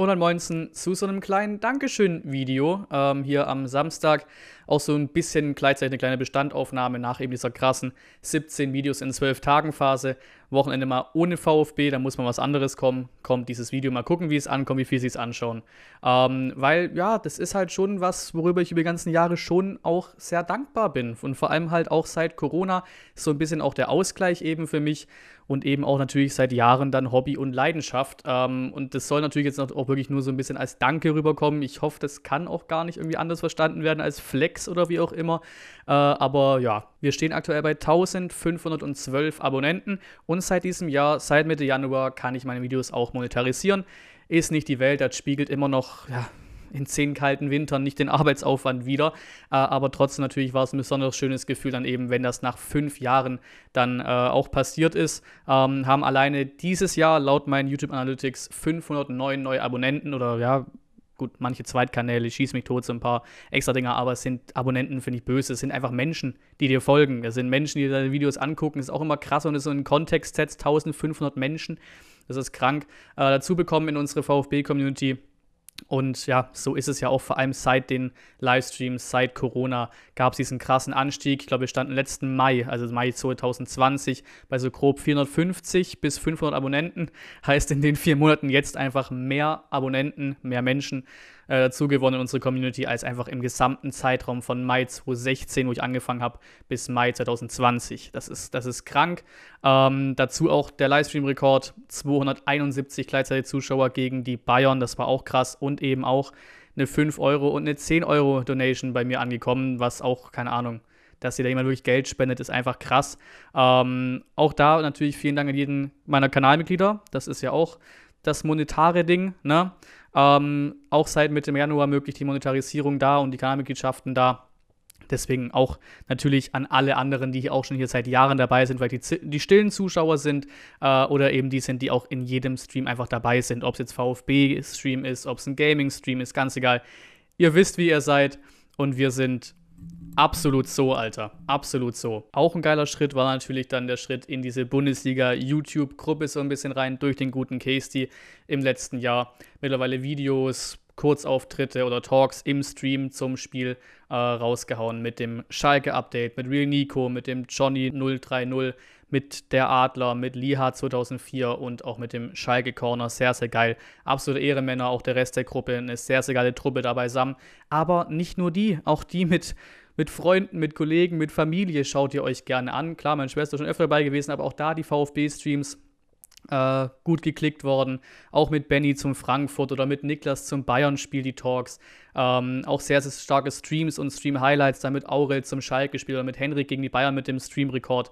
Und dann moinsen zu so einem kleinen Dankeschön-Video ähm, hier am Samstag. Auch so ein bisschen gleichzeitig eine kleine Bestandaufnahme nach eben dieser krassen 17 Videos in 12 Tagen Phase. Wochenende mal ohne VfB, da muss mal was anderes kommen. Kommt dieses Video mal gucken, wie es ankommt, wie viel sie es anschauen. Ähm, weil ja, das ist halt schon was, worüber ich über die ganzen Jahre schon auch sehr dankbar bin. Und vor allem halt auch seit Corona so ein bisschen auch der Ausgleich eben für mich und eben auch natürlich seit Jahren dann Hobby und Leidenschaft. Ähm, und das soll natürlich jetzt auch wirklich nur so ein bisschen als Danke rüberkommen. Ich hoffe, das kann auch gar nicht irgendwie anders verstanden werden als Flex oder wie auch immer. Äh, aber ja, wir stehen aktuell bei 1512 Abonnenten und seit diesem Jahr, seit Mitte Januar, kann ich meine Videos auch monetarisieren. Ist nicht die Welt, das spiegelt immer noch, ja, in zehn kalten Wintern nicht den Arbeitsaufwand wieder. Äh, aber trotzdem natürlich war es ein besonders schönes Gefühl dann eben, wenn das nach fünf Jahren dann äh, auch passiert ist. Ähm, haben alleine dieses Jahr laut meinen YouTube Analytics 509 neue Abonnenten oder ja, gut, manche Zweitkanäle, schieß mich tot, so ein paar extra Dinger, aber es sind Abonnenten, finde ich böse. Es sind einfach Menschen, die dir folgen. Es sind Menschen, die deine Videos angucken. Das ist auch immer krass und es so in Kontext setzt 1500 Menschen. Das ist krank. Äh, dazu bekommen in unsere VfB-Community und ja, so ist es ja auch vor allem seit den Livestreams, seit Corona gab es diesen krassen Anstieg. Ich glaube, wir standen letzten Mai, also Mai 2020, bei so grob 450 bis 500 Abonnenten. Heißt in den vier Monaten jetzt einfach mehr Abonnenten, mehr Menschen äh, dazu gewonnen in unsere Community als einfach im gesamten Zeitraum von Mai 2016, wo ich angefangen habe, bis Mai 2020. Das ist, das ist krank. Ähm, dazu auch der Livestream-Rekord, 271 gleichzeitig Zuschauer gegen die Bayern, das war auch krass. Und eben auch eine 5 Euro und eine 10 Euro Donation bei mir angekommen, was auch, keine Ahnung, dass dir da jemand wirklich Geld spendet, ist einfach krass. Ähm, auch da natürlich vielen Dank an jeden meiner Kanalmitglieder. Das ist ja auch das monetare Ding. Ne? Ähm, auch seit Mitte Januar möglich die Monetarisierung da und die Kanalmitgliedschaften da. Deswegen auch natürlich an alle anderen, die auch schon hier seit Jahren dabei sind, weil die, die stillen Zuschauer sind äh, oder eben die sind, die auch in jedem Stream einfach dabei sind. Ob es jetzt VfB-Stream ist, ob es ein Gaming-Stream ist, ganz egal. Ihr wisst, wie ihr seid und wir sind Absolut so, Alter. Absolut so. Auch ein geiler Schritt war natürlich dann der Schritt in diese Bundesliga-YouTube-Gruppe so ein bisschen rein durch den guten Casey im letzten Jahr. Mittlerweile Videos, Kurzauftritte oder Talks im Stream zum Spiel äh, rausgehauen mit dem Schalke-Update, mit Real Nico, mit dem Johnny 030, mit der Adler, mit Liha 2004 und auch mit dem Schalke Corner. Sehr, sehr geil. Absolute Ehremänner, auch der Rest der Gruppe, eine sehr, sehr geile Truppe dabei zusammen. Aber nicht nur die, auch die mit mit Freunden, mit Kollegen, mit Familie schaut ihr euch gerne an. Klar, meine Schwester ist schon öfter dabei gewesen, aber auch da die VfB-Streams äh, gut geklickt worden. Auch mit Benny zum Frankfurt oder mit Niklas zum Bayern-Spiel die Talks. Ähm, auch sehr, sehr starke Streams und Stream-Highlights, dann mit Aurel zum Schalke-Spiel oder mit Henrik gegen die Bayern mit dem Stream-Rekord.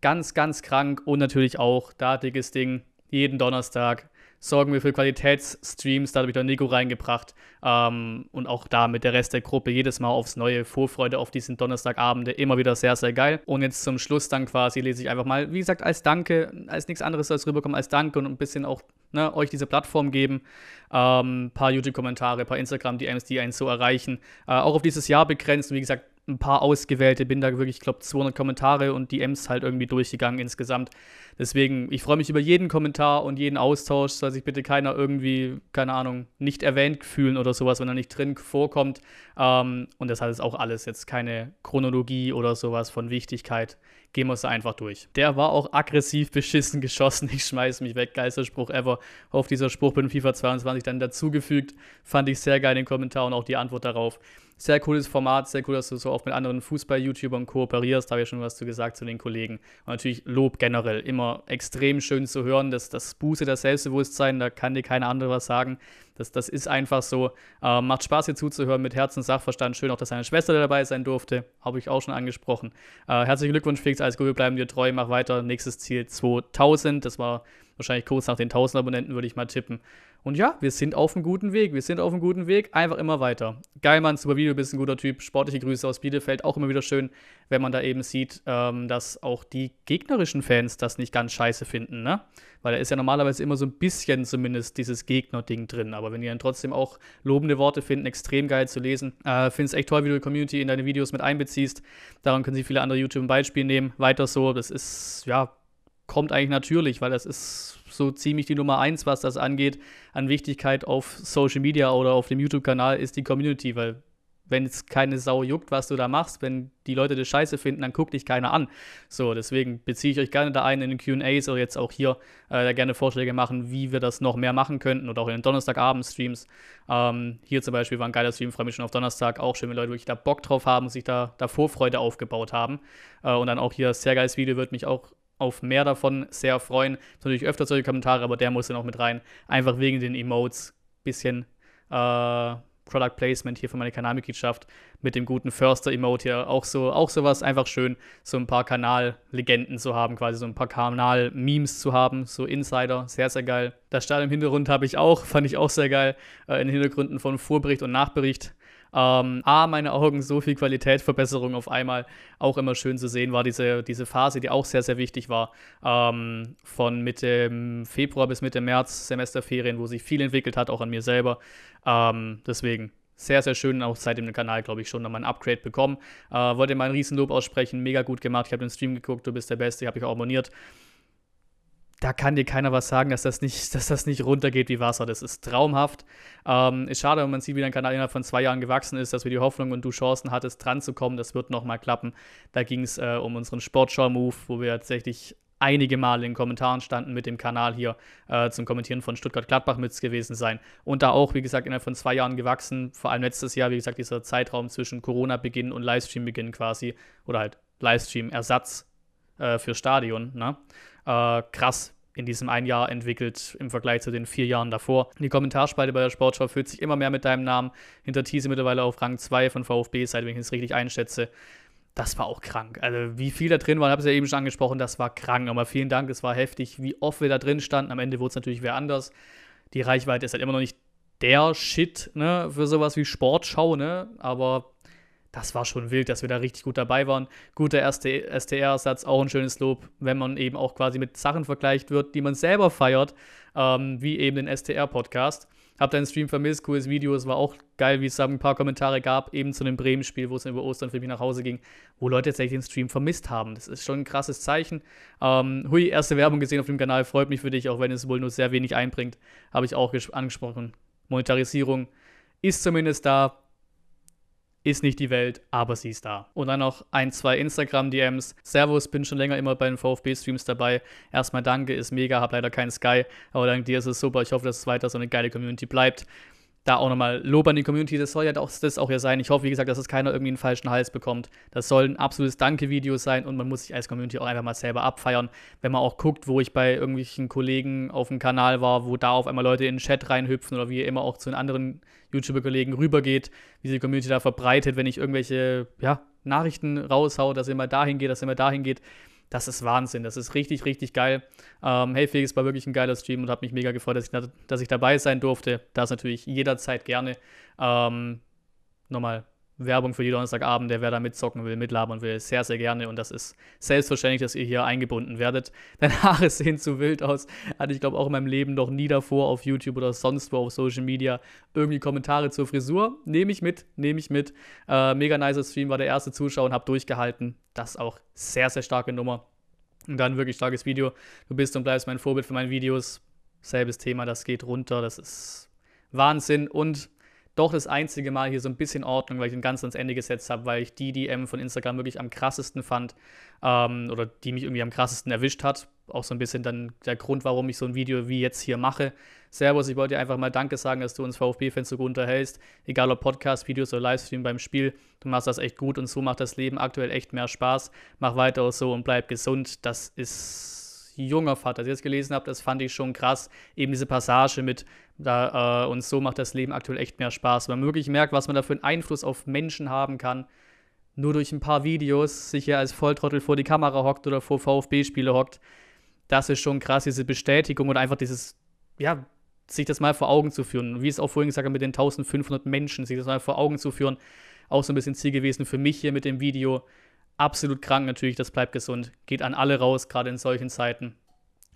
Ganz, ganz krank und natürlich auch, da dickes Ding, jeden Donnerstag sorgen wir für Qualitätsstreams. Da habe ich dann Nico reingebracht. Ähm, und auch da mit der Rest der Gruppe jedes Mal aufs neue Vorfreude auf diesen Donnerstagabende. Immer wieder sehr, sehr geil. Und jetzt zum Schluss dann quasi lese ich einfach mal, wie gesagt, als Danke, als nichts anderes als rüberkommen, als Danke und ein bisschen auch ne, euch diese Plattform geben. Ähm, paar YouTube-Kommentare, paar Instagram-DMs, die einen so erreichen. Äh, auch auf dieses Jahr begrenzt. Und wie gesagt, ein paar ausgewählte, bin da wirklich, ich glaube, 200 Kommentare und DMs halt irgendwie durchgegangen insgesamt. Deswegen, ich freue mich über jeden Kommentar und jeden Austausch, soll sich bitte keiner irgendwie, keine Ahnung, nicht erwähnt fühlen oder sowas, wenn er nicht drin vorkommt. Ähm, und hat jetzt auch alles jetzt keine Chronologie oder sowas von Wichtigkeit. Gehen wir es einfach durch. Der war auch aggressiv beschissen geschossen. Ich schmeiß mich weg. Geilster Spruch ever. Auf dieser Spruch bin FIFA 22 dann dazugefügt. Fand ich sehr geil den Kommentar und auch die Antwort darauf. Sehr cooles Format, sehr cool, dass du so auch mit anderen Fußball-YouTubern kooperierst. Da habe ich schon was zu gesagt zu den Kollegen. Und natürlich Lob generell. Immer extrem schön zu hören. Das, das boostet das Selbstbewusstsein. Da kann dir keiner andere was sagen. Das, das ist einfach so. Äh, macht Spaß, hier zuzuhören mit Herz und Sachverstand. Schön auch, dass seine Schwester dabei sein durfte. Habe ich auch schon angesprochen. Äh, herzlichen Glückwunsch, Felix. Alles Gute, bleiben dir treu. Mach weiter. Nächstes Ziel 2000. Das war wahrscheinlich kurz nach den 1000 Abonnenten, würde ich mal tippen. Und ja, wir sind auf einem guten Weg. Wir sind auf einem guten Weg. Einfach immer weiter. Geilmann, super Video, bist ein guter Typ. Sportliche Grüße aus Bielefeld. Auch immer wieder schön, wenn man da eben sieht, ähm, dass auch die gegnerischen Fans das nicht ganz scheiße finden, ne? Weil da ist ja normalerweise immer so ein bisschen zumindest dieses Gegner-Ding drin. Aber wenn die dann trotzdem auch lobende Worte finden, extrem geil zu lesen. Äh, Finde es echt toll, wie du die Community in deine Videos mit einbeziehst. Daran können sich viele andere Beispiel nehmen. Weiter so. Das ist, ja, kommt eigentlich natürlich, weil das ist so ziemlich die Nummer eins, was das angeht, an Wichtigkeit auf Social Media oder auf dem YouTube-Kanal, ist die Community, weil wenn es keine Sau juckt, was du da machst, wenn die Leute das scheiße finden, dann guckt dich keiner an. So, deswegen beziehe ich euch gerne da ein in den QAs oder jetzt auch hier äh, da gerne Vorschläge machen, wie wir das noch mehr machen könnten oder auch in den Donnerstagabend-Streams. Ähm, hier zum Beispiel war ein geiler Stream, freue mich schon auf Donnerstag. Auch schön, wenn Leute wirklich da Bock drauf haben, sich da, da Vorfreude aufgebaut haben. Äh, und dann auch hier sehr geiles Video, würde mich auch auf mehr davon sehr freuen. Natürlich öfter solche Kommentare, aber der muss dann auch mit rein. Einfach wegen den Emotes. Bisschen. Äh, Product Placement hier für meine Kanalmitgliedschaft mit dem guten Förster-Emote hier. Auch so, auch sowas einfach schön, so ein paar Kanallegenden zu haben, quasi so ein paar Kanal-Memes zu haben, so Insider, sehr, sehr geil. Das Stadion im Hintergrund habe ich auch, fand ich auch sehr geil, äh, in den Hintergründen von Vorbericht und Nachbericht. Ähm, A, meine Augen, so viel Qualitätsverbesserung auf einmal. Auch immer schön zu sehen war diese, diese Phase, die auch sehr, sehr wichtig war. Ähm, von Mitte Februar bis Mitte März, Semesterferien, wo sich viel entwickelt hat, auch an mir selber. Ähm, deswegen sehr, sehr schön. Auch seit dem Kanal, glaube ich, schon nochmal ein Upgrade bekommen. Äh, wollte mal ein Riesenlob aussprechen. Mega gut gemacht. Ich habe den Stream geguckt. Du bist der Beste. Ich habe dich auch abonniert da kann dir keiner was sagen, dass das nicht, dass das nicht runtergeht wie Wasser. Das ist traumhaft. Ähm, ist schade, wenn man sieht, wie dein Kanal innerhalb von zwei Jahren gewachsen ist, dass wir die Hoffnung und du Chancen hattest, dran zu kommen. Das wird nochmal klappen. Da ging es äh, um unseren Sportschau-Move, wo wir tatsächlich einige Male in den Kommentaren standen mit dem Kanal hier äh, zum Kommentieren von Stuttgart-Gladbach mit gewesen sein. Und da auch, wie gesagt, innerhalb von zwei Jahren gewachsen. Vor allem letztes Jahr, wie gesagt, dieser Zeitraum zwischen Corona-Beginn und Livestream-Beginn quasi. Oder halt Livestream-Ersatz äh, für Stadion. Ne? Äh, krass, in diesem ein Jahr entwickelt im Vergleich zu den vier Jahren davor. Die Kommentarspalte bei der Sportschau fühlt sich immer mehr mit deinem Namen. Hinter Thiese mittlerweile auf Rang 2 von VfB, seit wenn ich es richtig einschätze. Das war auch krank. Also, wie viel da drin war, ich habe es ja eben schon angesprochen, das war krank. Aber vielen Dank, es war heftig, wie oft wir da drin standen. Am Ende wurde es natürlich wer anders. Die Reichweite ist halt immer noch nicht der Shit ne, für sowas wie Sportschau, ne? aber das war schon wild, dass wir da richtig gut dabei waren. Guter erste STR-Ersatz, auch ein schönes Lob, wenn man eben auch quasi mit Sachen vergleicht wird, die man selber feiert, ähm, wie eben den STR-Podcast. Hab deinen Stream vermisst, cooles Video, es war auch geil, wie es da ein paar Kommentare gab, eben zu dem Bremen-Spiel, wo es über Ostern für mich nach Hause ging, wo Leute tatsächlich den Stream vermisst haben. Das ist schon ein krasses Zeichen. Ähm, hui, erste Werbung gesehen auf dem Kanal, freut mich für dich, auch wenn es wohl nur sehr wenig einbringt. Habe ich auch angesprochen. Monetarisierung ist zumindest da, ist nicht die Welt, aber sie ist da. Und dann noch ein, zwei Instagram-DMs. Servus, bin schon länger immer bei den VfB-Streams dabei. Erstmal danke, ist mega, hab leider keinen Sky, aber dank dir ist es super. Ich hoffe, dass es weiter so eine geile Community bleibt da auch nochmal Lob an die Community, das soll ja auch, das auch ja sein. Ich hoffe, wie gesagt, dass es keiner irgendwie einen falschen Hals bekommt. Das soll ein absolutes Danke-Video sein und man muss sich als Community auch einfach mal selber abfeiern. Wenn man auch guckt, wo ich bei irgendwelchen Kollegen auf dem Kanal war, wo da auf einmal Leute in den Chat reinhüpfen oder wie immer auch zu den anderen YouTuber-Kollegen rübergeht, wie sich die Community da verbreitet, wenn ich irgendwelche ja, Nachrichten raushau, dass ihr mal dahin geht, dass ihr mal dahin geht das ist Wahnsinn. Das ist richtig, richtig geil. Ähm, hey Felix, war wirklich ein geiler Stream und habe mich mega gefreut, dass ich, dass ich dabei sein durfte. Das natürlich jederzeit gerne. Ähm, nochmal Werbung für die Donnerstagabend, der wer da mitzocken will, mitlabern will, sehr, sehr gerne. Und das ist selbstverständlich, dass ihr hier eingebunden werdet. Deine Haare sehen zu wild aus. Hatte ich, glaube auch in meinem Leben noch nie davor auf YouTube oder sonst wo auf Social Media irgendwie Kommentare zur Frisur. Nehme ich mit, nehme ich mit. Äh, mega nicer Stream, war der erste Zuschauer und habe durchgehalten. Das ist auch sehr, sehr starke Nummer. Und dann wirklich starkes Video. Du bist und bleibst mein Vorbild für meine Videos. Selbes Thema, das geht runter. Das ist Wahnsinn. Und doch das einzige Mal hier so ein bisschen Ordnung, weil ich ihn ganz ans Ende gesetzt habe, weil ich die DM von Instagram wirklich am krassesten fand ähm, oder die mich irgendwie am krassesten erwischt hat. Auch so ein bisschen dann der Grund, warum ich so ein Video wie jetzt hier mache. Servus, ich wollte dir einfach mal Danke sagen, dass du uns VfB-Fans so gut unterhältst. Egal ob Podcast, Videos oder Livestream beim Spiel, du machst das echt gut und so macht das Leben aktuell echt mehr Spaß. Mach weiter so und bleib gesund. Das ist junger Vater, als ich das gelesen habe, das fand ich schon krass. Eben diese Passage mit, da, äh, und so macht das Leben aktuell echt mehr Spaß. Wenn man wirklich merkt, was man da für einen Einfluss auf Menschen haben kann, nur durch ein paar Videos sich ja als Volltrottel vor die Kamera hockt oder vor VfB-Spiele hockt, das ist schon krass, diese Bestätigung und einfach dieses, ja, sich das mal vor Augen zu führen. Wie es auch vorhin gesagt habe, mit den 1500 Menschen, sich das mal vor Augen zu führen, auch so ein bisschen Ziel gewesen für mich hier mit dem Video absolut krank natürlich, das bleibt gesund. Geht an alle raus, gerade in solchen Zeiten.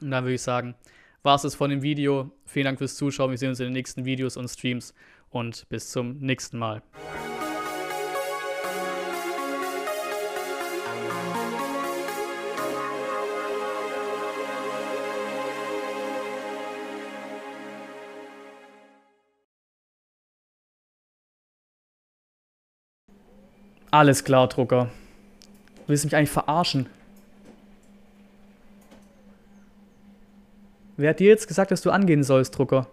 Und dann würde ich sagen, war es das von dem Video. Vielen Dank fürs Zuschauen. Wir sehen uns in den nächsten Videos und Streams und bis zum nächsten Mal. Alles klar, Drucker. Willst du mich eigentlich verarschen? Wer hat dir jetzt gesagt, dass du angehen sollst, Drucker?